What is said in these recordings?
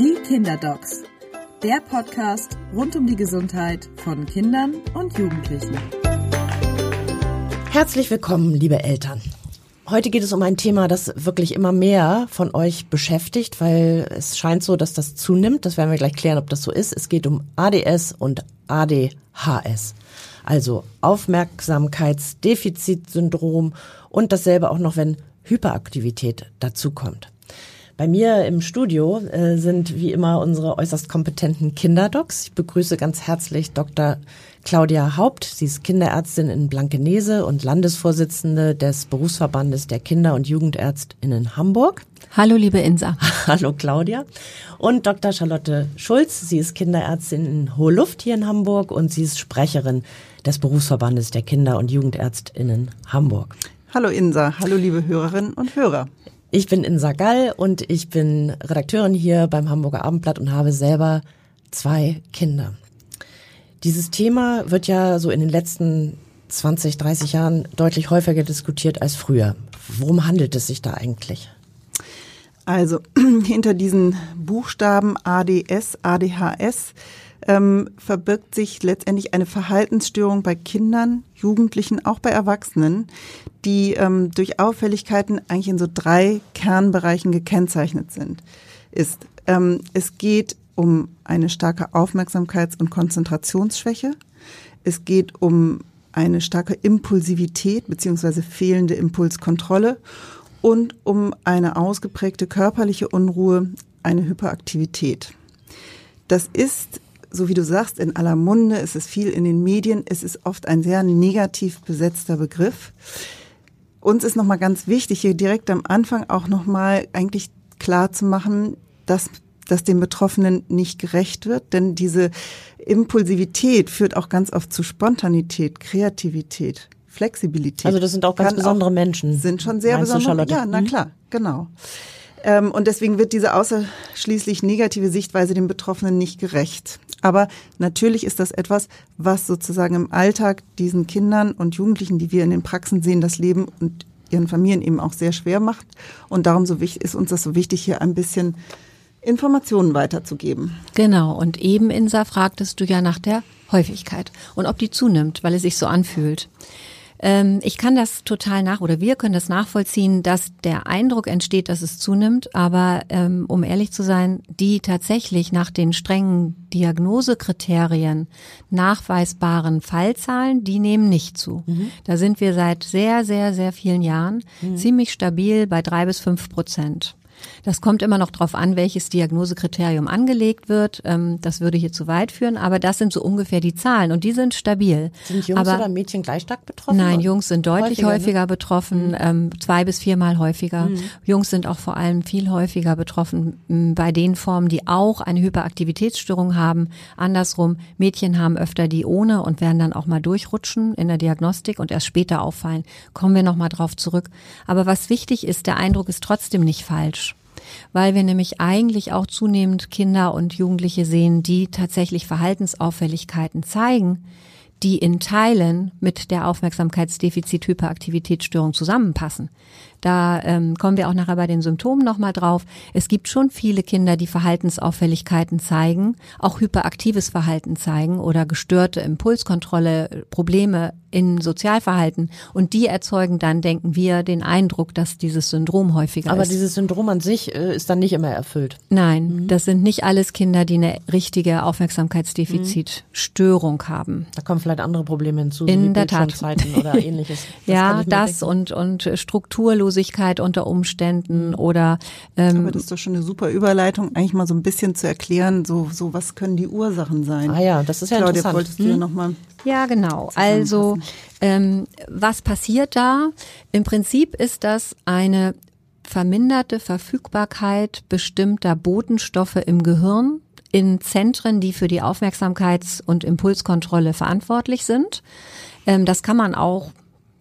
Die Kinderdocs, der Podcast rund um die Gesundheit von Kindern und Jugendlichen. Herzlich willkommen, liebe Eltern. Heute geht es um ein Thema, das wirklich immer mehr von euch beschäftigt, weil es scheint so, dass das zunimmt. Das werden wir gleich klären, ob das so ist. Es geht um ADS und ADHS. Also Aufmerksamkeitsdefizitsyndrom und dasselbe auch noch, wenn Hyperaktivität dazukommt. Bei mir im Studio äh, sind wie immer unsere äußerst kompetenten Kinderdocs. Ich begrüße ganz herzlich Dr. Claudia Haupt. Sie ist Kinderärztin in Blankenese und Landesvorsitzende des Berufsverbandes der Kinder- und Jugendärztinnen Hamburg. Hallo, liebe Insa. Hallo, Claudia. Und Dr. Charlotte Schulz. Sie ist Kinderärztin in Hohe Luft hier in Hamburg und sie ist Sprecherin des Berufsverbandes der Kinder- und Jugendärztinnen Hamburg. Hallo Insa, hallo liebe Hörerinnen und Hörer. Ich bin Insa Gall und ich bin Redakteurin hier beim Hamburger Abendblatt und habe selber zwei Kinder. Dieses Thema wird ja so in den letzten 20, 30 Jahren deutlich häufiger diskutiert als früher. Worum handelt es sich da eigentlich? Also hinter diesen Buchstaben ADS, ADHS ähm, verbirgt sich letztendlich eine Verhaltensstörung bei Kindern, Jugendlichen, auch bei Erwachsenen, die ähm, durch Auffälligkeiten eigentlich in so drei Kernbereichen gekennzeichnet sind. Ist, ähm, es geht um eine starke Aufmerksamkeits- und Konzentrationsschwäche. Es geht um eine starke Impulsivität beziehungsweise fehlende Impulskontrolle und um eine ausgeprägte körperliche Unruhe, eine Hyperaktivität. Das ist so wie du sagst, in aller Munde, es ist viel in den Medien, es ist oft ein sehr negativ besetzter Begriff. Uns ist nochmal ganz wichtig, hier direkt am Anfang auch nochmal eigentlich klar zu machen, dass dass dem Betroffenen nicht gerecht wird, denn diese Impulsivität führt auch ganz oft zu Spontanität, Kreativität, Flexibilität. Also das sind auch ganz besondere auch, Menschen. Sind schon sehr besondere. Ja, na mhm. klar, genau. Ähm, und deswegen wird diese außerschließlich negative Sichtweise dem Betroffenen nicht gerecht. Aber natürlich ist das etwas, was sozusagen im Alltag diesen Kindern und Jugendlichen, die wir in den Praxen sehen, das Leben und ihren Familien eben auch sehr schwer macht. Und darum so wichtig, ist uns das so wichtig, hier ein bisschen Informationen weiterzugeben. Genau. Und eben, Insa, fragtest du ja nach der Häufigkeit und ob die zunimmt, weil es sich so anfühlt. Ähm, ich kann das total nach oder wir können das nachvollziehen, dass der Eindruck entsteht, dass es zunimmt. Aber ähm, um ehrlich zu sein, die tatsächlich nach den strengen Diagnosekriterien nachweisbaren Fallzahlen, die nehmen nicht zu. Mhm. Da sind wir seit sehr, sehr, sehr vielen Jahren mhm. ziemlich stabil bei drei bis fünf Prozent. Das kommt immer noch darauf an, welches Diagnosekriterium angelegt wird. Ähm, das würde hier zu weit führen, aber das sind so ungefähr die Zahlen und die sind stabil. Sind Jungs aber, oder Mädchen gleich stark betroffen? Nein, Jungs sind deutlich häufiger, ne? häufiger ne? betroffen, mhm. ähm, zwei bis viermal häufiger. Mhm. Jungs sind auch vor allem viel häufiger betroffen bei den Formen, die auch eine Hyperaktivitätsstörung haben. Andersrum, Mädchen haben öfter die ohne und werden dann auch mal durchrutschen in der Diagnostik und erst später auffallen. Kommen wir nochmal drauf zurück. Aber was wichtig ist, der Eindruck ist trotzdem nicht falsch weil wir nämlich eigentlich auch zunehmend Kinder und Jugendliche sehen, die tatsächlich Verhaltensauffälligkeiten zeigen, die in Teilen mit der Aufmerksamkeitsdefizit-Hyperaktivitätsstörung zusammenpassen. Da ähm, kommen wir auch nachher bei den Symptomen nochmal drauf. Es gibt schon viele Kinder, die Verhaltensauffälligkeiten zeigen, auch hyperaktives Verhalten zeigen oder gestörte Impulskontrolle, Probleme in Sozialverhalten. Und die erzeugen dann, denken wir, den Eindruck, dass dieses Syndrom häufiger Aber ist. Aber dieses Syndrom an sich äh, ist dann nicht immer erfüllt. Nein, mhm. das sind nicht alles Kinder, die eine richtige Aufmerksamkeitsdefizitstörung mhm. haben. Da kommen vielleicht andere Probleme hinzu, in so der Tat. oder ähnliches. Das ja, das und, und Strukturlosigkeit unter Umständen oder ähm, Aber das ist doch schon eine super Überleitung, eigentlich mal so ein bisschen zu erklären, so, so was können die Ursachen sein. Ah ja, das ist ja Claudia, interessant. wolltest du ja mhm. nochmal ja, genau. Also ähm, was passiert da? Im Prinzip ist das eine verminderte Verfügbarkeit bestimmter Botenstoffe im Gehirn in Zentren, die für die Aufmerksamkeits- und Impulskontrolle verantwortlich sind. Ähm, das kann man auch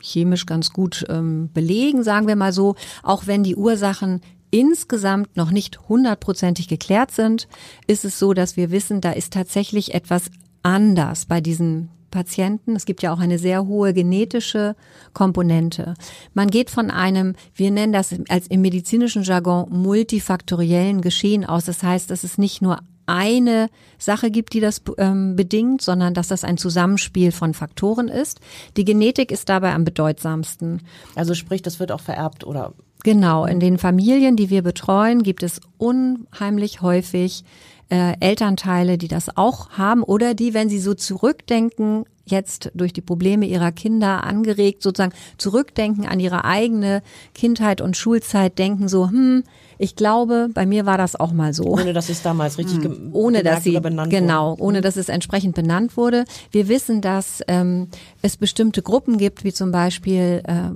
chemisch ganz gut ähm, belegen, sagen wir mal so, auch wenn die Ursachen insgesamt noch nicht hundertprozentig geklärt sind, ist es so, dass wir wissen, da ist tatsächlich etwas anders bei diesen Patienten. Es gibt ja auch eine sehr hohe genetische Komponente. Man geht von einem, wir nennen das als im medizinischen Jargon multifaktoriellen Geschehen aus. Das heißt, es nicht nur eine Sache gibt, die das ähm, bedingt, sondern dass das ein Zusammenspiel von Faktoren ist. Die Genetik ist dabei am bedeutsamsten. Also sprich, das wird auch vererbt oder? Genau, in den Familien, die wir betreuen, gibt es unheimlich häufig äh, Elternteile, die das auch haben oder die, wenn sie so zurückdenken, jetzt durch die Probleme ihrer Kinder angeregt, sozusagen zurückdenken an ihre eigene Kindheit und Schulzeit, denken so, hm, ich glaube, bei mir war das auch mal so. Ohne dass es damals richtig hm. ohne dass sie genau, wurde. ohne dass es entsprechend benannt wurde. Wir wissen, dass ähm, es bestimmte Gruppen gibt, wie zum Beispiel äh,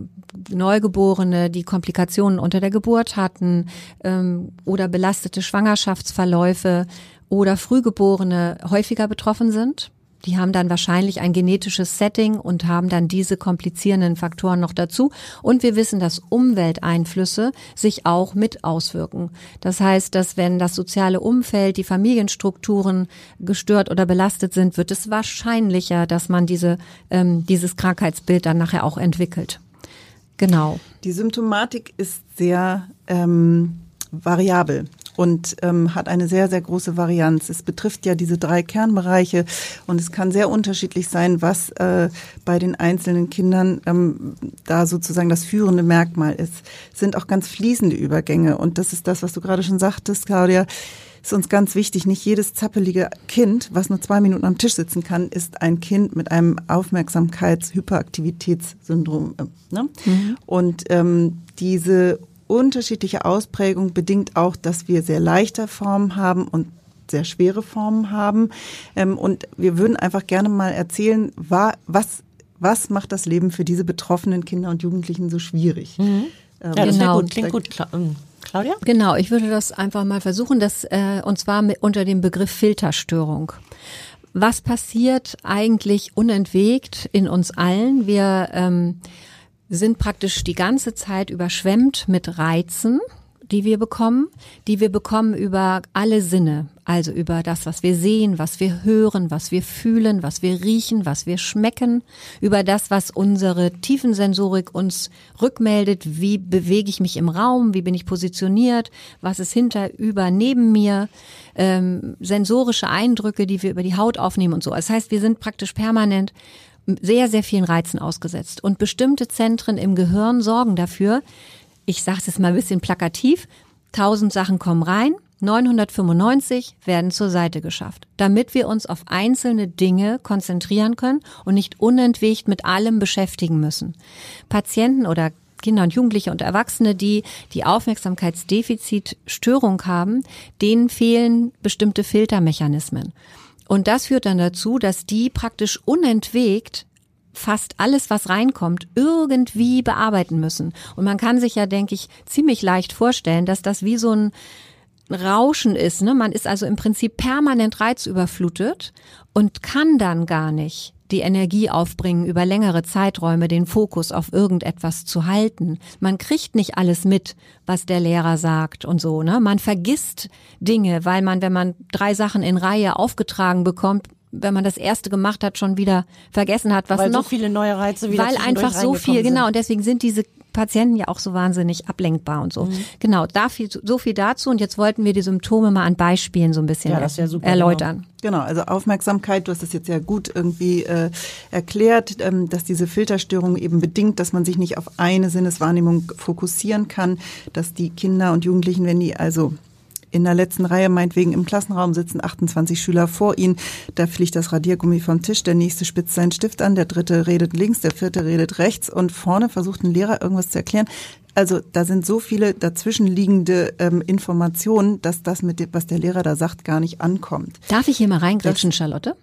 Neugeborene, die Komplikationen unter der Geburt hatten ähm, oder belastete Schwangerschaftsverläufe oder Frühgeborene häufiger betroffen sind. Die haben dann wahrscheinlich ein genetisches Setting und haben dann diese komplizierenden Faktoren noch dazu. Und wir wissen, dass Umwelteinflüsse sich auch mit auswirken. Das heißt, dass wenn das soziale Umfeld, die Familienstrukturen gestört oder belastet sind, wird es wahrscheinlicher, dass man diese, ähm, dieses Krankheitsbild dann nachher auch entwickelt. Genau. Die Symptomatik ist sehr ähm, variabel und ähm, hat eine sehr, sehr große Varianz. Es betrifft ja diese drei Kernbereiche und es kann sehr unterschiedlich sein, was äh, bei den einzelnen Kindern ähm, da sozusagen das führende Merkmal ist. Es sind auch ganz fließende Übergänge und das ist das, was du gerade schon sagtest, Claudia ist uns ganz wichtig. Nicht jedes zappelige Kind, was nur zwei Minuten am Tisch sitzen kann, ist ein Kind mit einem Aufmerksamkeits-Hyperaktivitätssyndrom. Äh, ne? Mhm. Und ähm, diese unterschiedliche Ausprägung bedingt auch, dass wir sehr leichte Formen haben und sehr schwere Formen haben. Ähm, und wir würden einfach gerne mal erzählen, was, was macht das Leben für diese betroffenen Kinder und Jugendlichen so schwierig? Mhm. Ähm, ja, das genau. gut, klingt gut. Ähm, Claudia? Genau, ich würde das einfach mal versuchen, das, äh, und zwar mit, unter dem Begriff Filterstörung. Was passiert eigentlich unentwegt in uns allen? Wir ähm, sind praktisch die ganze Zeit überschwemmt mit Reizen, die wir bekommen, die wir bekommen über alle Sinne, also über das, was wir sehen, was wir hören, was wir fühlen, was wir riechen, was wir schmecken, über das, was unsere Tiefensensorik uns rückmeldet, wie bewege ich mich im Raum, wie bin ich positioniert, was ist hinter, über, neben mir, ähm, sensorische Eindrücke, die wir über die Haut aufnehmen und so. Das heißt, wir sind praktisch permanent sehr, sehr vielen Reizen ausgesetzt. Und bestimmte Zentren im Gehirn sorgen dafür, ich sage es mal ein bisschen plakativ, 1000 Sachen kommen rein, 995 werden zur Seite geschafft, damit wir uns auf einzelne Dinge konzentrieren können und nicht unentwegt mit allem beschäftigen müssen. Patienten oder Kinder und Jugendliche und Erwachsene, die die Aufmerksamkeitsdefizitstörung haben, denen fehlen bestimmte Filtermechanismen. Und das führt dann dazu, dass die praktisch unentwegt fast alles, was reinkommt, irgendwie bearbeiten müssen. Und man kann sich ja, denke ich, ziemlich leicht vorstellen, dass das wie so ein Rauschen ist. Ne? Man ist also im Prinzip permanent reizüberflutet und kann dann gar nicht die Energie aufbringen, über längere Zeiträume den Fokus auf irgendetwas zu halten. Man kriegt nicht alles mit, was der Lehrer sagt und so. Ne? Man vergisst Dinge, weil man, wenn man drei Sachen in Reihe aufgetragen bekommt, wenn man das erste gemacht hat, schon wieder vergessen hat, was weil noch. so viele neue Reize wieder Weil einfach so viel, sind. genau. Und deswegen sind diese Patienten ja auch so wahnsinnig ablenkbar und so. Mhm. Genau, da viel, so viel dazu. Und jetzt wollten wir die Symptome mal an Beispielen so ein bisschen ja, ja super, erläutern. Genau. genau. also Aufmerksamkeit, du hast das jetzt ja gut irgendwie äh, erklärt, ähm, dass diese Filterstörung eben bedingt, dass man sich nicht auf eine Sinneswahrnehmung fokussieren kann, dass die Kinder und Jugendlichen, wenn die also in der letzten Reihe meinetwegen im Klassenraum sitzen 28 Schüler vor ihnen. Da fliegt das Radiergummi vom Tisch, der nächste spitzt seinen Stift an, der dritte redet links, der vierte redet rechts und vorne versucht ein Lehrer irgendwas zu erklären. Also da sind so viele dazwischenliegende ähm, Informationen, dass das mit dem, was der Lehrer da sagt, gar nicht ankommt. Darf ich hier mal reingrätschen, Charlotte?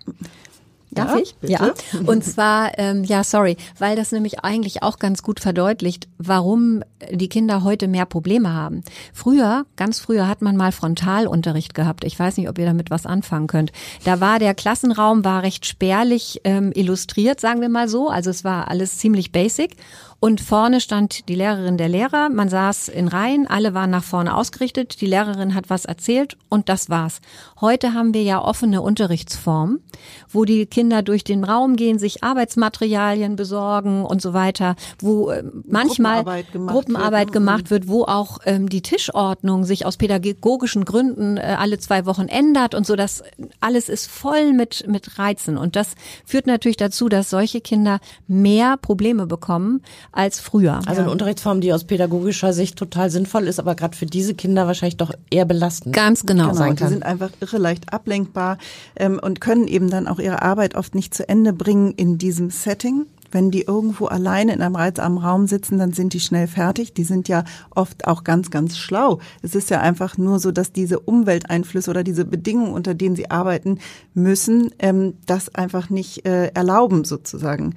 Darf ja, ich? Bitte? Ja. Und zwar, ähm, ja, sorry, weil das nämlich eigentlich auch ganz gut verdeutlicht, warum die Kinder heute mehr Probleme haben. Früher, ganz früher hat man mal Frontalunterricht gehabt. Ich weiß nicht, ob ihr damit was anfangen könnt. Da war der Klassenraum war recht spärlich ähm, illustriert, sagen wir mal so. Also es war alles ziemlich basic. Und vorne stand die Lehrerin der Lehrer. Man saß in Reihen, alle waren nach vorne ausgerichtet. Die Lehrerin hat was erzählt und das war's. Heute haben wir ja offene Unterrichtsformen, wo die Kinder durch den Raum gehen, sich Arbeitsmaterialien besorgen und so weiter, wo äh, manchmal Gruppenarbeit gemacht Gruppenarbeit wird, ne? gemacht wird, wo auch ähm, die Tischordnung sich aus pädagogischen Gründen äh, alle zwei Wochen ändert und so. Das alles ist voll mit mit Reizen und das führt natürlich dazu, dass solche Kinder mehr Probleme bekommen als früher. Also eine Unterrichtsform, die aus pädagogischer Sicht total sinnvoll ist, aber gerade für diese Kinder wahrscheinlich doch eher belastend. Ganz genau. Genau, sein die kann. sind einfach irre leicht ablenkbar ähm, und können eben dann auch ihre Arbeit oft nicht zu Ende bringen in diesem Setting. Wenn die irgendwo alleine in einem reizarmen Raum sitzen, dann sind die schnell fertig. Die sind ja oft auch ganz, ganz schlau. Es ist ja einfach nur so, dass diese Umwelteinflüsse oder diese Bedingungen, unter denen sie arbeiten müssen, ähm, das einfach nicht äh, erlauben sozusagen.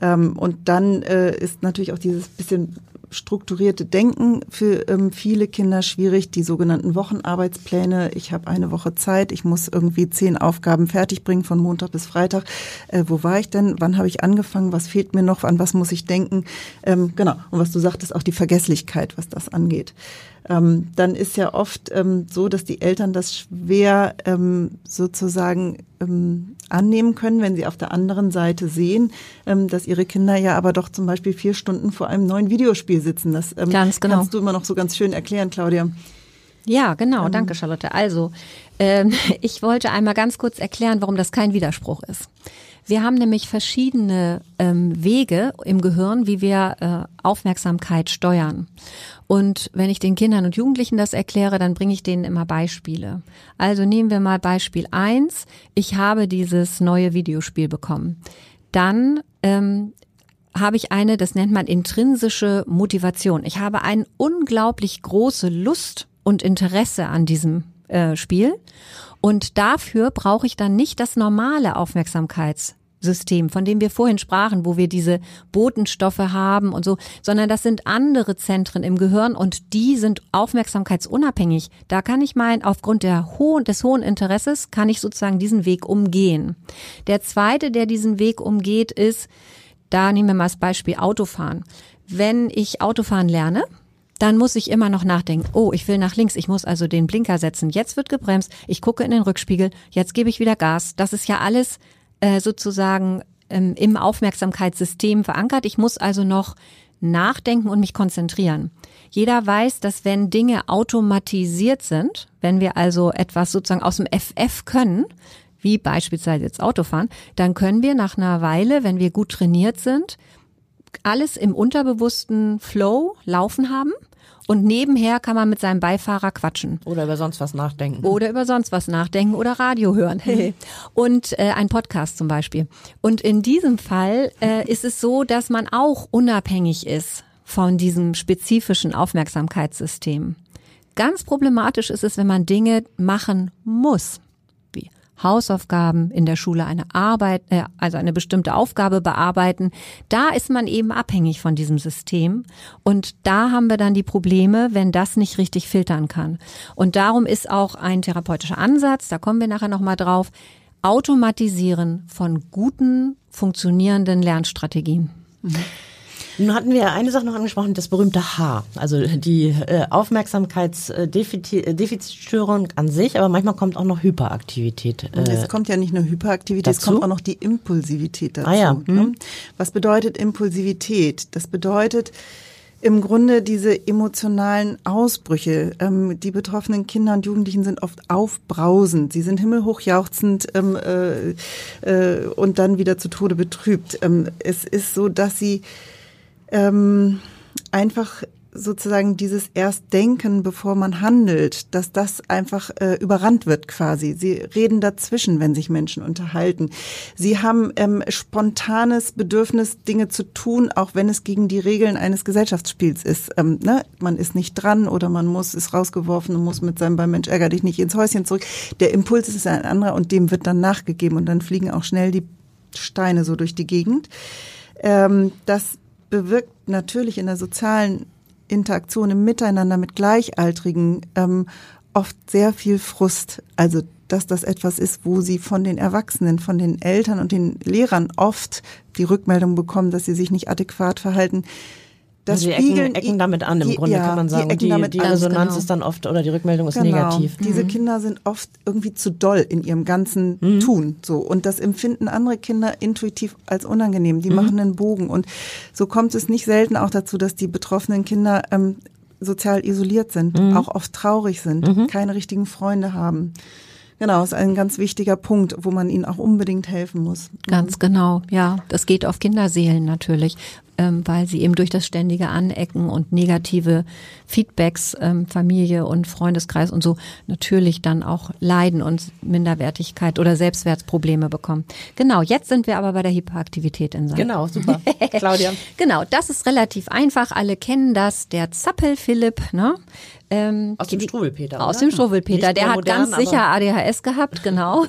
Ähm, und dann äh, ist natürlich auch dieses bisschen strukturierte Denken für ähm, viele Kinder schwierig. Die sogenannten Wochenarbeitspläne. Ich habe eine Woche Zeit. Ich muss irgendwie zehn Aufgaben fertigbringen von Montag bis Freitag. Äh, wo war ich denn? Wann habe ich angefangen? Was fehlt mir noch? An was muss ich denken? Ähm, genau. Und was du sagtest, auch die Vergesslichkeit, was das angeht. Ähm, dann ist ja oft ähm, so, dass die Eltern das schwer ähm, sozusagen ähm, annehmen können, wenn sie auf der anderen Seite sehen, ähm, dass ihre Kinder ja aber doch zum Beispiel vier Stunden vor einem neuen Videospiel sitzen. Das ähm, Ganz genau. kannst du immer noch so ganz schön erklären, Claudia. Ja, genau. Danke, Charlotte. Also, ich wollte einmal ganz kurz erklären, warum das kein Widerspruch ist. Wir haben nämlich verschiedene ähm, Wege im Gehirn, wie wir äh, Aufmerksamkeit steuern. Und wenn ich den Kindern und Jugendlichen das erkläre, dann bringe ich denen immer Beispiele. Also nehmen wir mal Beispiel eins: Ich habe dieses neue Videospiel bekommen. Dann ähm, habe ich eine, das nennt man intrinsische Motivation. Ich habe eine unglaublich große Lust und Interesse an diesem äh, Spiel. Und dafür brauche ich dann nicht das normale Aufmerksamkeitssystem, von dem wir vorhin sprachen, wo wir diese Botenstoffe haben und so, sondern das sind andere Zentren im Gehirn und die sind aufmerksamkeitsunabhängig. Da kann ich mein, aufgrund der hohen, des hohen Interesses, kann ich sozusagen diesen Weg umgehen. Der zweite, der diesen Weg umgeht, ist, da nehmen wir mal das Beispiel Autofahren. Wenn ich Autofahren lerne, dann muss ich immer noch nachdenken, oh, ich will nach links, ich muss also den Blinker setzen. Jetzt wird gebremst, ich gucke in den Rückspiegel, jetzt gebe ich wieder Gas. Das ist ja alles äh, sozusagen ähm, im Aufmerksamkeitssystem verankert. Ich muss also noch nachdenken und mich konzentrieren. Jeder weiß, dass wenn Dinge automatisiert sind, wenn wir also etwas sozusagen aus dem FF können, wie beispielsweise jetzt Autofahren, dann können wir nach einer Weile, wenn wir gut trainiert sind, alles im unterbewussten Flow laufen haben und nebenher kann man mit seinem Beifahrer quatschen Oder über sonst was nachdenken. oder über sonst was nachdenken oder Radio hören und äh, ein Podcast zum Beispiel. Und in diesem Fall äh, ist es so, dass man auch unabhängig ist von diesem spezifischen Aufmerksamkeitssystem. Ganz problematisch ist es, wenn man Dinge machen muss, Hausaufgaben in der Schule, eine Arbeit, äh, also eine bestimmte Aufgabe bearbeiten. Da ist man eben abhängig von diesem System und da haben wir dann die Probleme, wenn das nicht richtig filtern kann. Und darum ist auch ein therapeutischer Ansatz, da kommen wir nachher noch mal drauf, Automatisieren von guten, funktionierenden Lernstrategien. Nun hatten wir eine Sache noch angesprochen, das berühmte H. Also die äh, Aufmerksamkeitsdefizitstörung an sich, aber manchmal kommt auch noch Hyperaktivität. Äh, es kommt ja nicht nur Hyperaktivität, es dazu? kommt auch noch die Impulsivität dazu. Ah ja, ne? Was bedeutet Impulsivität? Das bedeutet im Grunde diese emotionalen Ausbrüche. Ähm, die betroffenen Kinder und Jugendlichen sind oft aufbrausend. Sie sind himmelhoch jauchzend ähm, äh, äh, und dann wieder zu Tode betrübt. Ähm, es ist so, dass sie ähm, einfach sozusagen dieses erst denken, bevor man handelt, dass das einfach äh, überrannt wird quasi. Sie reden dazwischen, wenn sich Menschen unterhalten. Sie haben ähm, spontanes Bedürfnis, Dinge zu tun, auch wenn es gegen die Regeln eines Gesellschaftsspiels ist. Ähm, ne? Man ist nicht dran oder man muss, ist rausgeworfen und muss mit seinem beim Mensch ärger dich nicht ins Häuschen zurück. Der Impuls ist ein anderer und dem wird dann nachgegeben und dann fliegen auch schnell die Steine so durch die Gegend. Ähm, das bewirkt natürlich in der sozialen Interaktion im Miteinander mit Gleichaltrigen ähm, oft sehr viel Frust. Also dass das etwas ist, wo sie von den Erwachsenen, von den Eltern und den Lehrern oft die Rückmeldung bekommen, dass sie sich nicht adäquat verhalten, das die spiegeln ecken, ecken damit an, im die, Grunde ja, kann man sagen. Die, die, damit die an. Resonanz genau. ist dann oft, oder die Rückmeldung ist Genau. negativ. Diese Mhm. Kinder sind oft irgendwie zu doll in ihrem ganzen Mhm. Tun. So. Und das empfinden andere Kinder intuitiv als unangenehm. Mhm. Die machen einen Bogen. Und so kommt es nicht selten auch dazu, dass die betroffenen Kinder ähm, sozial isoliert sind, Mhm. auch oft traurig sind, keine richtigen Freunde haben. Genau, ist ein ganz wichtiger Punkt, wo man ihnen auch unbedingt helfen muss. Ganz genau, ja. Das geht auf Kinderseelen natürlich, weil sie eben durch das ständige Anecken und negative Feedbacks, ähm, Familie und Freundeskreis und so natürlich dann auch leiden und Minderwertigkeit oder Selbstwertprobleme bekommen. Genau, jetzt sind wir aber bei der Hyperaktivität in Sachen. Genau, super. Claudia. Genau, das ist relativ einfach. Alle kennen das. Der Zappel-Philipp, ne? Ähm, Aus dem Struwwelpeter, Aus dem Struwwelpeter. Nicht Der hat modern, ganz sicher ADHS gehabt, genau.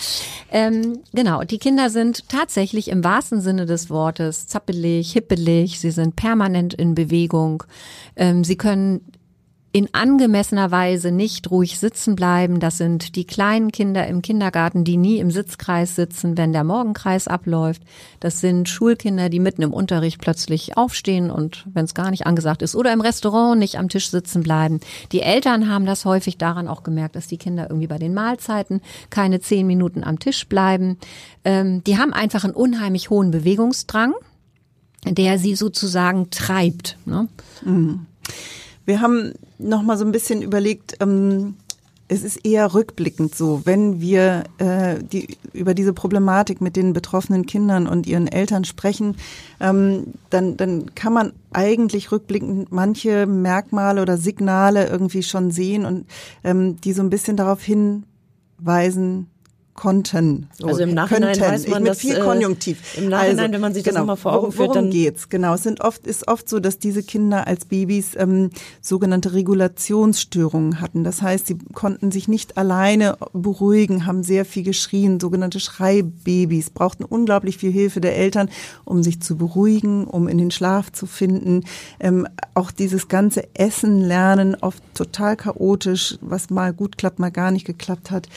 ähm, genau, die Kinder sind tatsächlich im wahrsten Sinne des Wortes zappelig, hippelig. Sie sind permanent in Bewegung. Ähm, sie können in angemessener Weise nicht ruhig sitzen bleiben. Das sind die kleinen Kinder im Kindergarten, die nie im Sitzkreis sitzen, wenn der Morgenkreis abläuft. Das sind Schulkinder, die mitten im Unterricht plötzlich aufstehen und wenn es gar nicht angesagt ist oder im Restaurant nicht am Tisch sitzen bleiben. Die Eltern haben das häufig daran auch gemerkt, dass die Kinder irgendwie bei den Mahlzeiten keine zehn Minuten am Tisch bleiben. Ähm, die haben einfach einen unheimlich hohen Bewegungsdrang, der sie sozusagen treibt. Ne? Wir haben noch mal so ein bisschen überlegt, ähm, es ist eher rückblickend so, wenn wir äh, die, über diese Problematik mit den betroffenen Kindern und ihren Eltern sprechen, ähm, dann, dann kann man eigentlich rückblickend manche Merkmale oder Signale irgendwie schon sehen und ähm, die so ein bisschen darauf hinweisen konnten. So, Also im Nachhinein könnten. weiß man ich, mit das, viel äh, Konjunktiv. im Nachhinein, also, wenn man sich das genau, nochmal vor Augen worum- führt, dann- geht's? Genau, es sind oft ist oft so, dass diese Kinder als Babys ähm, sogenannte Regulationsstörungen hatten. Das heißt, sie konnten sich nicht alleine beruhigen, haben sehr viel geschrien, sogenannte Schreibabys, brauchten unglaublich viel Hilfe der Eltern, um sich zu beruhigen, um in den Schlaf zu finden. Ähm, auch dieses ganze Essen lernen, oft total chaotisch, was mal gut klappt, mal gar nicht geklappt hat.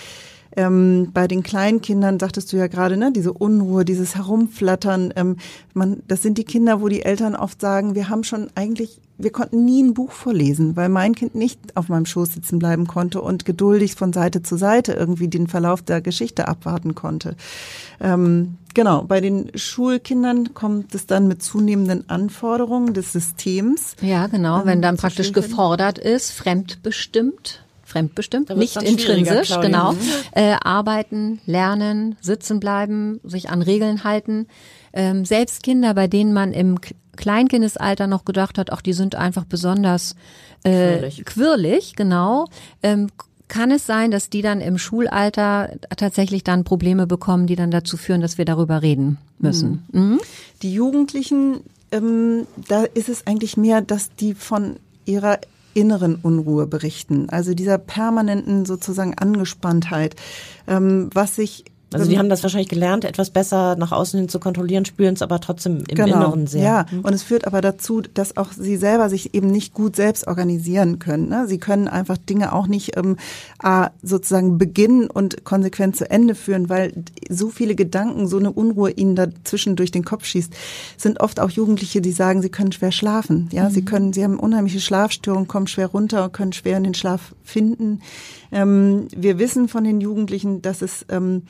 Ähm, bei den Kleinkindern sagtest du ja gerade, ne, diese Unruhe, dieses Herumflattern. Ähm, man, das sind die Kinder, wo die Eltern oft sagen, wir haben schon eigentlich, wir konnten nie ein Buch vorlesen, weil mein Kind nicht auf meinem Schoß sitzen bleiben konnte und geduldig von Seite zu Seite irgendwie den Verlauf der Geschichte abwarten konnte. Ähm, genau, bei den Schulkindern kommt es dann mit zunehmenden Anforderungen des Systems. Ja, genau, wenn dann praktisch gefordert ist, fremdbestimmt, fremdbestimmt, nicht intrinsisch, genau, Mhm. äh, arbeiten, lernen, sitzen bleiben, sich an Regeln halten. Ähm, selbst Kinder, bei denen man im Kleinkindesalter noch gedacht hat, ach, die sind einfach besonders äh, Quirlig. quirlig, genau, ähm, kann es sein, dass die dann im Schulalter tatsächlich dann Probleme bekommen, die dann dazu führen, dass wir darüber reden müssen. Mhm. Die Jugendlichen, ähm, da ist es eigentlich mehr, dass die von ihrer inneren Unruhe berichten, also dieser permanenten sozusagen Angespanntheit, ähm, was sich Also die haben das wahrscheinlich gelernt, etwas besser nach außen hin zu kontrollieren, spüren es aber trotzdem im genau, Inneren sehr. Ja, und es führt aber dazu, dass auch sie selber sich eben nicht gut selbst organisieren können. Ne? Sie können einfach Dinge auch nicht ähm, sozusagen beginnen und konsequent zu Ende führen, weil so viele Gedanken, so eine Unruhe ihnen dazwischen durch den Kopf schießt. Es sind oft auch Jugendliche, die sagen, sie können schwer schlafen. Ja, sie können, sie haben unheimliche Schlafstörungen, kommen schwer runter und können schwer in den Schlaf finden. Ähm, wir wissen von den Jugendlichen, dass es ähm,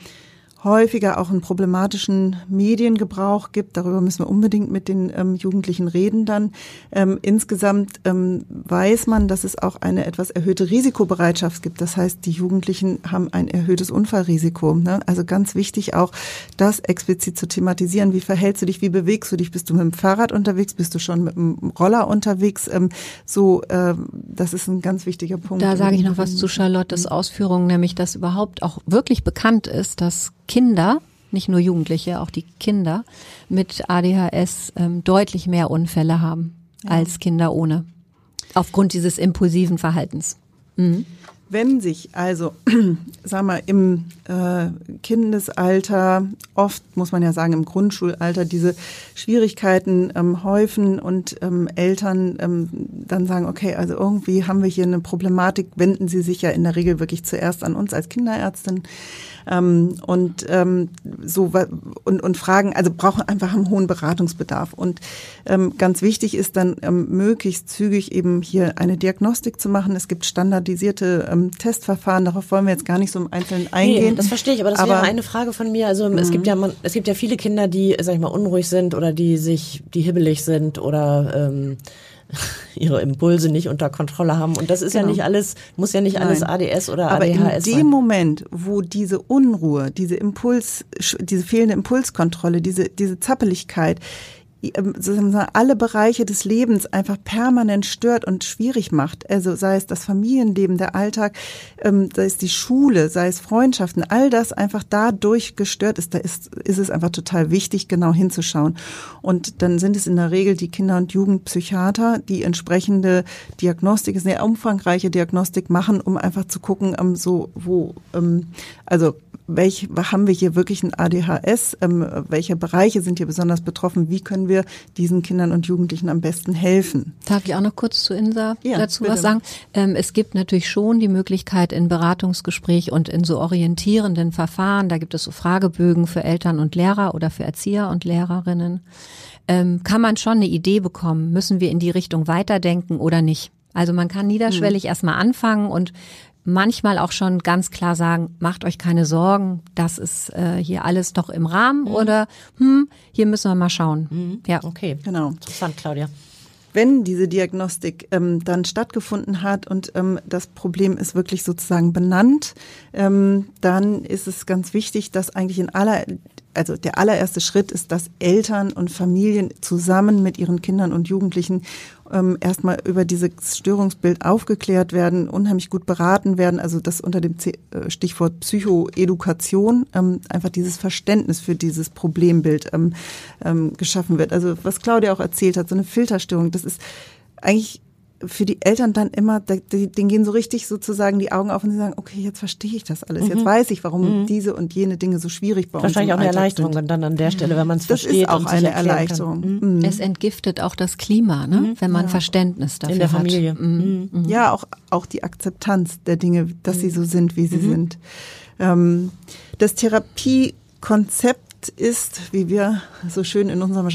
häufiger auch einen problematischen Mediengebrauch gibt. Darüber müssen wir unbedingt mit den ähm, Jugendlichen reden dann. Ähm, insgesamt ähm, weiß man, dass es auch eine etwas erhöhte Risikobereitschaft gibt. Das heißt, die Jugendlichen haben ein erhöhtes Unfallrisiko. Ne? Also ganz wichtig auch, das explizit zu thematisieren. Wie verhältst du dich? Wie bewegst du dich? Bist du mit dem Fahrrad unterwegs? Bist du schon mit dem Roller unterwegs? Ähm, so, ähm, das ist ein ganz wichtiger Punkt. Da sage ich noch was zu Charlottes Ausführungen, nämlich dass überhaupt auch wirklich bekannt ist, dass Kinder, nicht nur Jugendliche, auch die Kinder mit ADHS ähm, deutlich mehr Unfälle haben als Kinder ohne. Aufgrund dieses impulsiven Verhaltens. Mhm. Wenn sich also, sag mal, im äh, Kindesalter, oft muss man ja sagen im Grundschulalter, diese Schwierigkeiten ähm, häufen und ähm, Eltern ähm, dann sagen, okay, also irgendwie haben wir hier eine Problematik, wenden sie sich ja in der Regel wirklich zuerst an uns als Kinderärztin ähm, und ähm, so und, und fragen, also brauchen einfach einen hohen Beratungsbedarf. Und ähm, ganz wichtig ist dann ähm, möglichst zügig eben hier eine Diagnostik zu machen. Es gibt standardisierte ähm, Testverfahren, darauf wollen wir jetzt gar nicht so im Einzelnen eingehen. Nee, das verstehe ich, aber das aber, wäre eine Frage von mir. Also es gibt ja man, es gibt ja viele Kinder, die, sag ich mal, unruhig sind oder die sich, die hibbelig sind oder ähm, ihre Impulse nicht unter Kontrolle haben. Und das ist genau. ja nicht alles, muss ja nicht Nein. alles ADS oder Aber ADHS sein. Aber in dem Moment, wo diese Unruhe, diese Impuls, diese fehlende Impulskontrolle, diese, diese Zappeligkeit alle Bereiche des Lebens einfach permanent stört und schwierig macht. Also sei es das Familienleben, der Alltag, ähm, sei es die Schule, sei es Freundschaften, all das einfach dadurch gestört ist. Da ist, ist es einfach total wichtig, genau hinzuschauen. Und dann sind es in der Regel die Kinder- und Jugendpsychiater, die entsprechende Diagnostik, eine umfangreiche Diagnostik machen, um einfach zu gucken, ähm, so wo, also welch, haben wir hier wirklich ein ADHS, welche Bereiche sind hier besonders betroffen, wie können wir diesen Kindern und Jugendlichen am besten helfen. Darf ich auch noch kurz zu Insa ja, dazu bitte. was sagen? Ähm, es gibt natürlich schon die Möglichkeit in Beratungsgespräch und in so orientierenden Verfahren, da gibt es so Fragebögen für Eltern und Lehrer oder für Erzieher und Lehrerinnen, ähm, kann man schon eine Idee bekommen, müssen wir in die Richtung weiterdenken oder nicht. Also man kann niederschwellig mhm. erstmal anfangen und manchmal auch schon ganz klar sagen, macht euch keine Sorgen, das ist äh, hier alles doch im Rahmen mhm. oder hm, hier müssen wir mal schauen. Mhm. Ja, okay, genau. Interessant, Claudia. Wenn diese Diagnostik ähm, dann stattgefunden hat und ähm, das Problem ist wirklich sozusagen benannt, ähm, dann ist es ganz wichtig, dass eigentlich in aller also der allererste Schritt ist, dass Eltern und Familien zusammen mit ihren Kindern und Jugendlichen ähm, erstmal über dieses Störungsbild aufgeklärt werden, unheimlich gut beraten werden, also das unter dem äh, Stichwort Psychoedukation ähm, einfach dieses Verständnis für dieses Problembild ähm, ähm, geschaffen wird. Also was Claudia auch erzählt hat, so eine Filterstörung, das ist eigentlich für die Eltern dann immer, denen gehen so richtig sozusagen die Augen auf und sie sagen, okay, jetzt verstehe ich das alles. Mhm. Jetzt weiß ich, warum mhm. diese und jene Dinge so schwierig bei Wahrscheinlich uns sind. Wahrscheinlich auch eine Erleichterung sind. dann an der Stelle, wenn man es versteht. Das ist auch eine Erleichterung. Mhm. mhm. Es entgiftet auch das Klima, ne? Mhm. wenn man ja. Verständnis dafür hat. In der Familie. Hat. Mhm. Ja, auch, auch die Akzeptanz der Dinge, dass sie so sind, wie sie sind. Ähm, das Therapiekonzept ist, wie wir so schön in unserem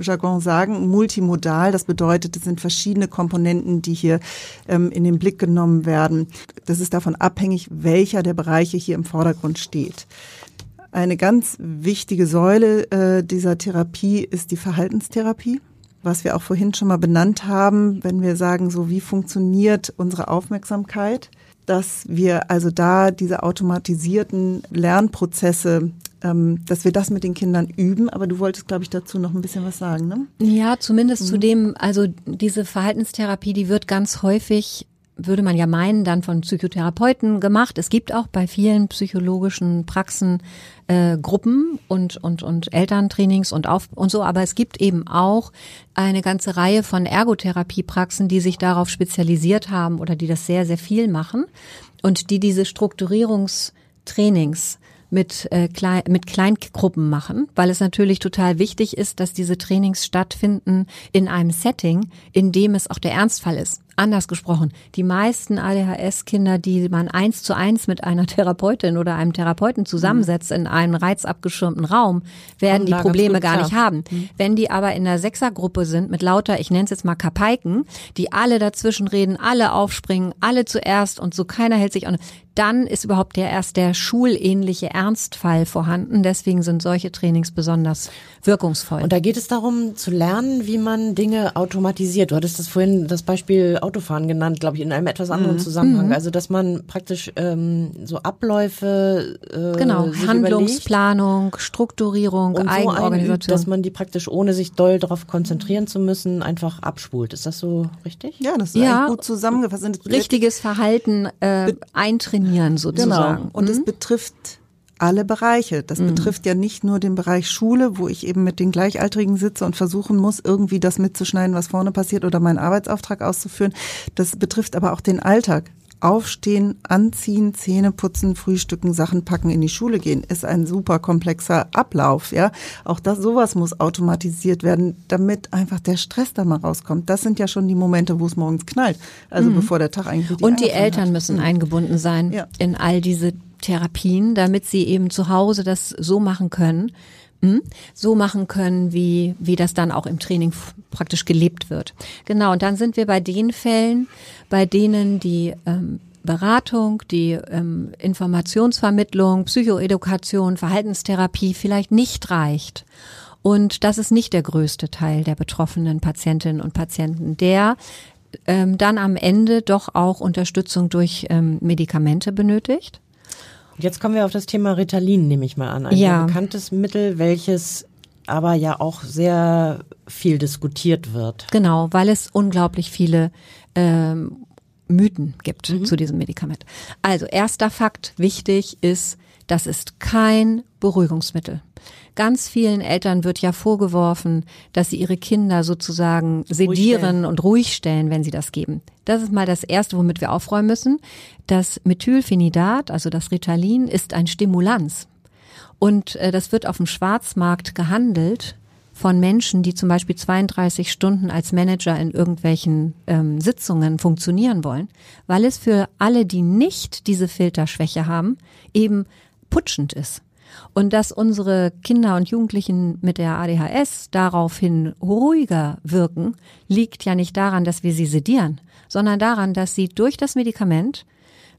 Jargon sagen, multimodal. Das bedeutet, es sind verschiedene Komponenten, die hier ähm, in den Blick genommen werden. Das ist davon abhängig, welcher der Bereiche hier im Vordergrund steht. Eine ganz wichtige Säule äh, dieser Therapie ist die Verhaltenstherapie was wir auch vorhin schon mal benannt haben, wenn wir sagen, so wie funktioniert unsere Aufmerksamkeit, dass wir also da diese automatisierten Lernprozesse ähm, dass wir das mit den Kindern üben. Aber du wolltest, glaube ich, dazu noch ein bisschen was sagen, ne? Ja, zumindest mhm. zu dem, also diese Verhaltenstherapie, die wird ganz häufig würde man ja meinen, dann von Psychotherapeuten gemacht. Es gibt auch bei vielen psychologischen Praxen äh, Gruppen und und und Elterntrainings und auf und so, aber es gibt eben auch eine ganze Reihe von Ergotherapiepraxen, die sich darauf spezialisiert haben oder die das sehr sehr viel machen und die diese Strukturierungstrainings mit, äh, klein, mit Kleingruppen machen, weil es natürlich total wichtig ist, dass diese Trainings stattfinden in einem Setting, in dem es auch der Ernstfall ist. Anders gesprochen, die meisten ADHS-Kinder, die man eins zu eins mit einer Therapeutin oder einem Therapeuten zusammensetzt in einem reizabgeschirmten Raum, werden die Probleme gar nicht haben. Mhm. Wenn die aber in der Sechsergruppe sind mit lauter, ich nenne es jetzt mal Kapaiken, die alle dazwischen reden, alle aufspringen, alle zuerst und so keiner hält sich an, dann ist überhaupt der erst der schulähnliche Ernstfall vorhanden. Deswegen sind solche Trainings besonders wirkungsvoll. Und da geht es darum zu lernen, wie man Dinge automatisiert. Du hattest das vorhin das Beispiel Autofahren genannt, glaube ich, in einem etwas anderen mhm. Zusammenhang. Mhm. Also dass man praktisch ähm, so Abläufe äh, genau Handlungsplanung, überlegt. Strukturierung, und Eigenorganisation, so dass man die praktisch ohne sich doll darauf konzentrieren zu müssen einfach abspult. Ist das so richtig? Ja, das ist ja, gut zusammengefasst. Richtiges Verhalten äh, eintrainieren sozusagen. Genau. Und mhm. es betrifft alle Bereiche. Das mhm. betrifft ja nicht nur den Bereich Schule, wo ich eben mit den Gleichaltrigen sitze und versuchen muss, irgendwie das mitzuschneiden, was vorne passiert oder meinen Arbeitsauftrag auszuführen. Das betrifft aber auch den Alltag. Aufstehen, anziehen, Zähne putzen, frühstücken, Sachen packen, in die Schule gehen, ist ein super komplexer Ablauf, ja. Auch das, sowas muss automatisiert werden, damit einfach der Stress da mal rauskommt. Das sind ja schon die Momente, wo es morgens knallt. Also mhm. bevor der Tag eigentlich Und die Eltern hat. müssen mhm. eingebunden sein ja. in all diese Therapien, damit sie eben zu Hause das so machen können, hm, so machen können, wie, wie das dann auch im Training praktisch gelebt wird. Genau, und dann sind wir bei den Fällen, bei denen die ähm, Beratung, die ähm, Informationsvermittlung, Psychoedukation, Verhaltenstherapie vielleicht nicht reicht. Und das ist nicht der größte Teil der betroffenen Patientinnen und Patienten, der ähm, dann am Ende doch auch Unterstützung durch ähm, Medikamente benötigt. Jetzt kommen wir auf das Thema Ritalin, nehme ich mal an. Ein ja. bekanntes Mittel, welches aber ja auch sehr viel diskutiert wird. Genau, weil es unglaublich viele ähm, Mythen gibt mhm. zu diesem Medikament. Also erster Fakt, wichtig ist, das ist kein Beruhigungsmittel. Ganz vielen Eltern wird ja vorgeworfen, dass sie ihre Kinder sozusagen sedieren ruhig und ruhig stellen, wenn sie das geben. Das ist mal das Erste, womit wir aufräumen müssen. Das Methylphenidat, also das Ritalin, ist ein Stimulanz. Und äh, das wird auf dem Schwarzmarkt gehandelt von Menschen, die zum Beispiel 32 Stunden als Manager in irgendwelchen ähm, Sitzungen funktionieren wollen, weil es für alle, die nicht diese Filterschwäche haben, eben putschend ist. Und dass unsere Kinder und Jugendlichen mit der ADHS daraufhin ruhiger wirken, liegt ja nicht daran, dass wir sie sedieren, sondern daran, dass sie durch das Medikament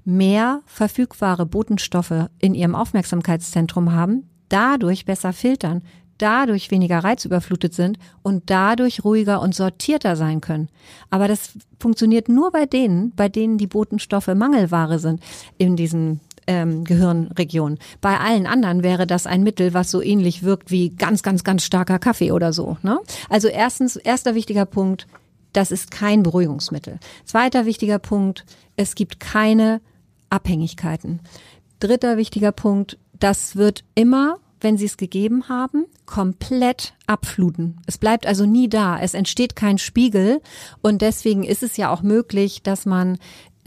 mehr verfügbare Botenstoffe in ihrem Aufmerksamkeitszentrum haben, dadurch besser filtern, dadurch weniger reizüberflutet sind und dadurch ruhiger und sortierter sein können. Aber das funktioniert nur bei denen, bei denen die Botenstoffe Mangelware sind in diesen ähm, Gehirnregion. Bei allen anderen wäre das ein Mittel, was so ähnlich wirkt wie ganz, ganz, ganz starker Kaffee oder so. Ne? Also erstens, erster wichtiger Punkt, das ist kein Beruhigungsmittel. Zweiter wichtiger Punkt, es gibt keine Abhängigkeiten. Dritter wichtiger Punkt, das wird immer wenn sie es gegeben haben, komplett abfluten. Es bleibt also nie da. Es entsteht kein Spiegel und deswegen ist es ja auch möglich, dass man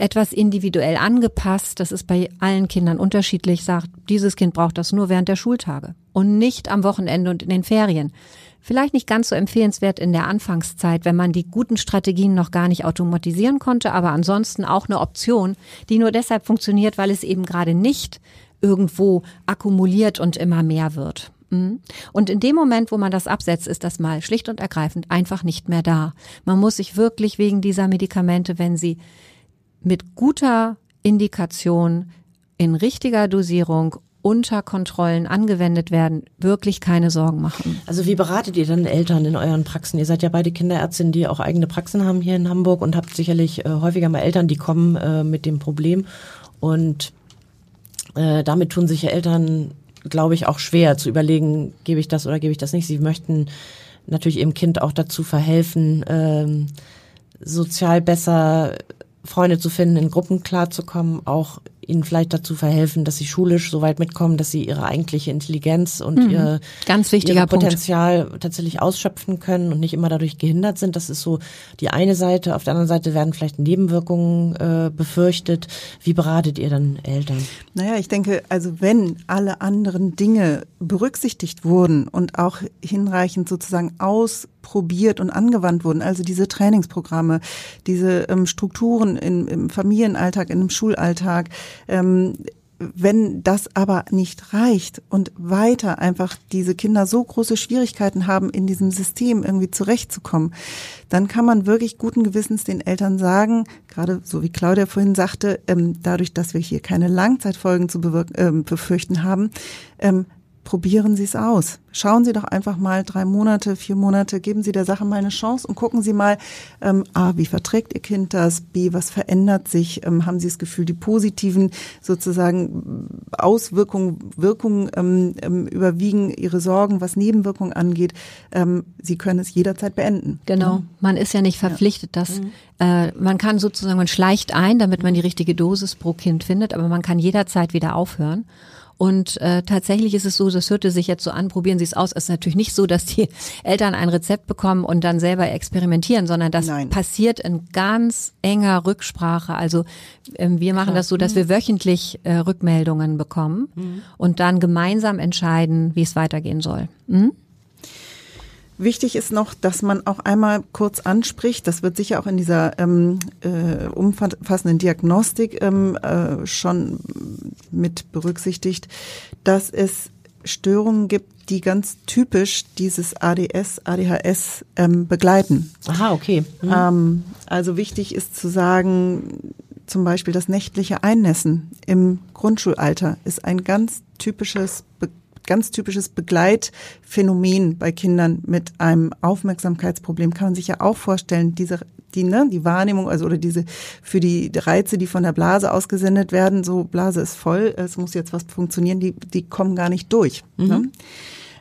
etwas individuell angepasst, das ist bei allen Kindern unterschiedlich, sagt, dieses Kind braucht das nur während der Schultage und nicht am Wochenende und in den Ferien. Vielleicht nicht ganz so empfehlenswert in der Anfangszeit, wenn man die guten Strategien noch gar nicht automatisieren konnte, aber ansonsten auch eine Option, die nur deshalb funktioniert, weil es eben gerade nicht irgendwo akkumuliert und immer mehr wird. Mhm. Und in dem Moment, wo man das absetzt, ist das mal schlicht und ergreifend einfach nicht mehr da. Man muss sich wirklich wegen dieser Medikamente, wenn sie mit guter Indikation in richtiger Dosierung unter Kontrollen angewendet werden, wirklich keine Sorgen machen. Also wie beratet ihr dann Eltern in euren Praxen? Ihr seid ja beide Kinderärztinnen, die auch eigene Praxen haben hier in Hamburg und habt sicherlich äh, häufiger mal Eltern, die kommen äh, mit dem Problem. Und äh, damit tun sich ja Eltern, glaube ich, auch schwer zu überlegen, gebe ich das oder gebe ich das nicht. Sie möchten natürlich ihrem Kind auch dazu verhelfen, ähm, sozial besser Freunde zu finden, in Gruppen klarzukommen, auch ihnen vielleicht dazu verhelfen, dass sie schulisch so weit mitkommen, dass sie ihre eigentliche Intelligenz und mhm. ihr Ganz wichtiger Potenzial Punkt. tatsächlich ausschöpfen können und nicht immer dadurch gehindert sind. Das ist so die eine Seite. Auf der anderen Seite werden vielleicht Nebenwirkungen äh, befürchtet. Wie beratet ihr dann Eltern? Naja, ich denke, also wenn alle anderen Dinge berücksichtigt wurden und auch hinreichend sozusagen ausprobiert und angewandt wurden, also diese Trainingsprogramme, diese ähm, Strukturen in, im Familienalltag, in dem Schulalltag, ähm, wenn das aber nicht reicht und weiter einfach diese Kinder so große Schwierigkeiten haben, in diesem System irgendwie zurechtzukommen, dann kann man wirklich guten Gewissens den Eltern sagen, gerade so wie Claudia vorhin sagte, ähm, dadurch, dass wir hier keine Langzeitfolgen zu ähm, befürchten haben, ähm, probieren Sie es aus. Schauen Sie doch einfach mal drei Monate, vier Monate, geben Sie der Sache mal eine Chance und gucken Sie mal, ähm, A, wie verträgt Ihr Kind das? B, was verändert sich? Ähm, haben Sie das Gefühl, die positiven sozusagen Auswirkungen, Wirkungen ähm, ähm, überwiegen Ihre Sorgen, was Nebenwirkungen angeht? Ähm, Sie können es jederzeit beenden. Genau. Man ist ja nicht verpflichtet, dass mhm. äh, man kann sozusagen, man schleicht ein, damit man die richtige Dosis pro Kind findet, aber man kann jederzeit wieder aufhören. Und äh, tatsächlich ist es so, das hörte sich jetzt so an, probieren Sie es aus. Es ist natürlich nicht so, dass die Eltern ein Rezept bekommen und dann selber experimentieren, sondern das Nein. passiert in ganz enger Rücksprache. Also ähm, wir machen das so, dass wir wöchentlich äh, Rückmeldungen bekommen und dann gemeinsam entscheiden, wie es weitergehen soll. Mhm. Wichtig ist noch, dass man auch einmal kurz anspricht, das wird sicher auch in dieser ähm, äh, umfassenden Diagnostik ähm, äh, schon mit berücksichtigt, dass es Störungen gibt, die ganz typisch dieses ADS, ADHS ähm, begleiten. Aha, okay. Mhm. Ähm, also wichtig ist zu sagen, zum Beispiel das nächtliche Einnässen im Grundschulalter ist ein ganz typisches, be ganz typisches Begleitphänomen bei Kindern mit einem Aufmerksamkeitsproblem. Kann man sich ja auch vorstellen, diese die, ne, die Wahrnehmung, also oder diese für die Reize, die von der Blase ausgesendet werden, so Blase ist voll, es muss jetzt was funktionieren, die, die kommen gar nicht durch. Ne?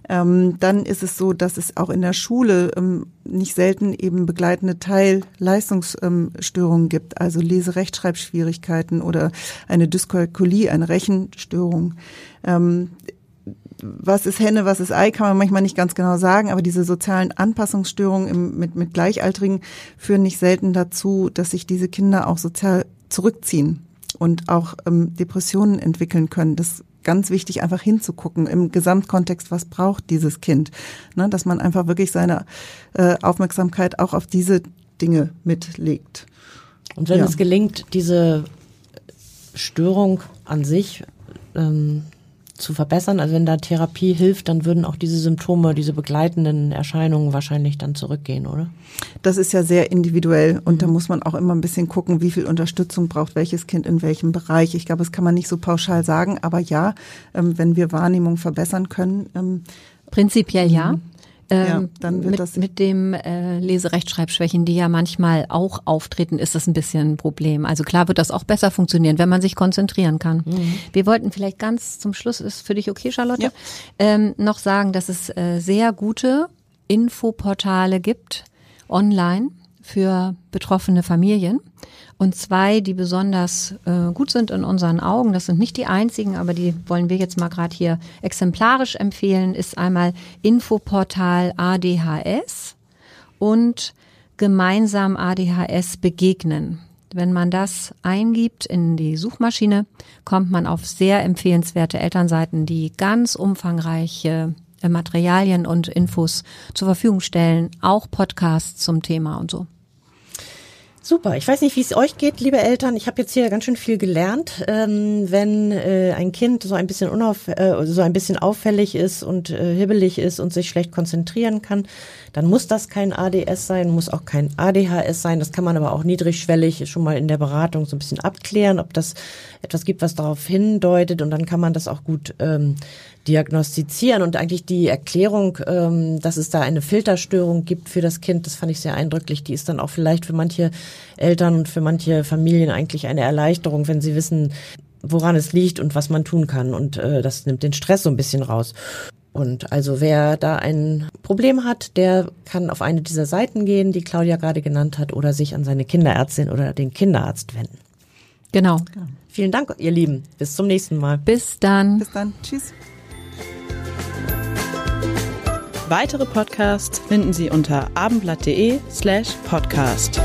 Ähm, dann ist es so, dass es auch in der Schule ähm, nicht selten eben begleitende Teilleistungsstörungen gibt, also Lese-Rechtschreibschwierigkeiten oder eine Dyskalkulie, eine Rechenstörung. Was ist Henne, was ist Ei, kann man manchmal nicht ganz genau sagen, aber diese sozialen Anpassungsstörungen im, mit, mit Gleichaltrigen führen nicht selten dazu, dass sich diese Kinder auch sozial zurückziehen und auch ähm, Depressionen entwickeln können. Das ist ganz wichtig, einfach hinzugucken im Gesamtkontext, was braucht dieses Kind. Ne, dass man einfach wirklich seine äh, Aufmerksamkeit auch auf diese Dinge mitlegt. Und wenn Ja. es gelingt, diese Störung an sich ähm, zu verbessern, also wenn da Therapie hilft, dann würden auch diese Symptome, diese begleitenden Erscheinungen wahrscheinlich dann zurückgehen, oder? Das ist ja sehr individuell und da muss man auch immer ein bisschen gucken, wie viel Unterstützung braucht welches Kind in welchem Bereich. Ich glaube, das kann man nicht so pauschal sagen, aber ja, ähm, wenn wir Wahrnehmung verbessern können, ähm, Prinzipiell ja. Ja, Ähm, dann wird mit, das- mit dem äh, Leserechtschreibschwächen, die ja manchmal auch auftreten, ist das ein bisschen ein Problem. Also klar wird das auch besser funktionieren, wenn man sich konzentrieren kann. Wir wollten vielleicht ganz zum Schluss, ist für dich okay, Charlotte, Ja. ähm, noch sagen, dass es äh, sehr gute Infoportale gibt online für betroffene Familien. Und zwei, die besonders äh, gut sind in unseren Augen, das sind nicht die einzigen, aber die wollen wir jetzt mal gerade hier exemplarisch empfehlen, ist einmal Infoportal ADHS und gemeinsam ADHS begegnen. Wenn man das eingibt in die Suchmaschine, kommt man auf sehr empfehlenswerte Elternseiten, die ganz umfangreiche äh, Materialien und Infos zur Verfügung stellen, auch Podcasts zum Thema und so. Super. Ich weiß nicht, wie es euch geht, liebe Eltern. Ich habe jetzt hier ganz schön viel gelernt. Ähm, wenn äh, ein Kind so ein bisschen unauf, äh, so ein bisschen auffällig ist und äh, hibbelig ist und sich schlecht konzentrieren kann, dann muss das kein ADS sein, muss auch kein ADHS sein. Das kann man aber auch niedrigschwellig schon mal in der Beratung so ein bisschen abklären, ob das etwas gibt, was darauf hindeutet. Und dann kann man das auch gut ähm, diagnostizieren und eigentlich die Erklärung, ähm, dass es da eine Filterstörung gibt für das Kind, das fand ich sehr eindrücklich. Die ist dann auch vielleicht für manche Eltern und für manche Familien eigentlich eine Erleichterung, wenn sie wissen, woran es liegt und was man tun kann. Und äh, das nimmt den Stress so ein bisschen raus. Und also wer da ein Problem hat, der kann auf eine dieser Seiten gehen, die Claudia gerade genannt hat, oder sich an seine Kinderärztin oder den Kinderarzt wenden. Genau. Vielen Dank, ihr Lieben. Bis zum nächsten Mal. Bis dann. bis dann. Tschüss. Weitere Podcasts finden Sie unter abendblatt.de slash podcast.